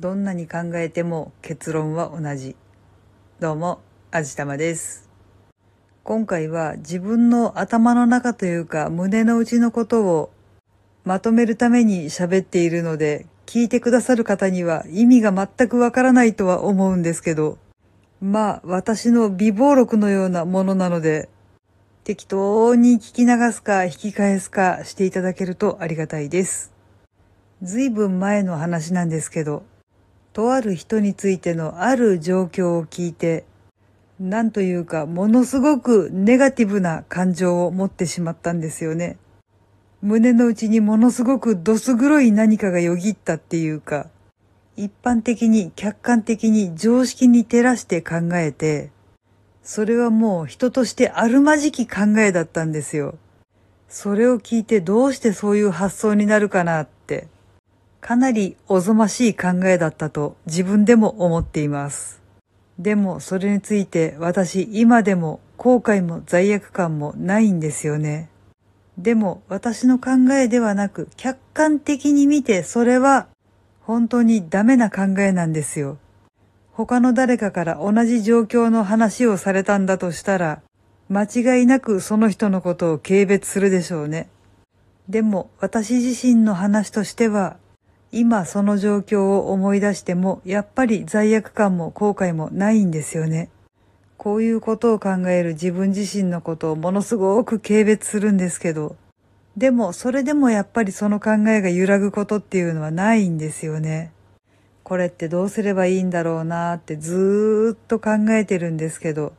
どんなに考えても結論は同じ。どうも、あじたまです。今回は自分の頭の中というか胸の内のことをまとめるために喋っているので、聞いてくださる方には意味が全くわからないとは思うんですけど、まあ私の美貌録のようなものなので、適当に聞き流すか引き返すかしていただけるとありがたいです。ずいぶん前の話なんですけど、とある人についてのある状況を聞いて、なんというかものすごくネガティブな感情を持ってしまったんですよね。胸の内にものすごくどす黒い何かがよぎったっていうか、一般的に客観的に常識に照らして考えて、それはもう人としてあるまじき考えだったんですよ。それを聞いてどうしてそういう発想になるかなって、かなりおぞましい考えだったと自分でも思っています。でもそれについて私今でも後悔も罪悪感もないんですよね。でも私の考えではなく客観的に見てそれは本当にダメな考えなんですよ。他の誰かから同じ状況の話をされたんだとしたら間違いなくその人のことを軽蔑するでしょうね。でも私自身の話としては今その状況を思い出してもやっぱり罪悪感も後悔もないんですよね。こういうことを考える自分自身のことをものすごく軽蔑するんですけど、でもそれでもやっぱりその考えが揺らぐことっていうのはないんですよね。これってどうすればいいんだろうなってずーっと考えてるんですけど、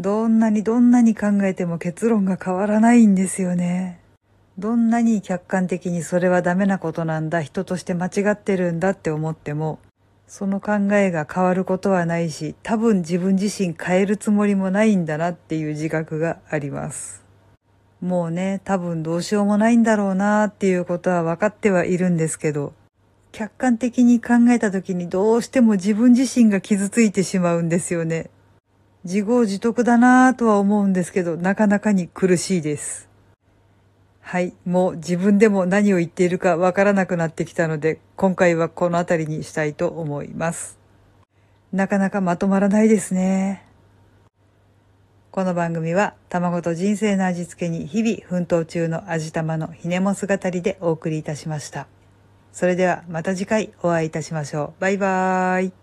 どんなにどんなに考えても結論が変わらないんですよね。どんなに客観的にそれはダメなことなんだ、人として間違ってるんだって思っても、その考えが変わることはないし、多分自分自身変えるつもりもないんだなっていう自覚があります。もうね、多分どうしようもないんだろうなっていうことは分かってはいるんですけど、客観的に考えた時にどうしても自分自身が傷ついてしまうんですよね。自業自得だなぁとは思うんですけど、なかなかに苦しいです。はい、もう自分でも何を言っているかわからなくなってきたので、今回はこの辺りにしたいと思います。なかなかまとまらないですね。この番組は卵と人生の味付けに日々奮闘中の味玉のひねも姿りでお送りいたしました。それではまた次回お会いいたしましょう。バイバーイ。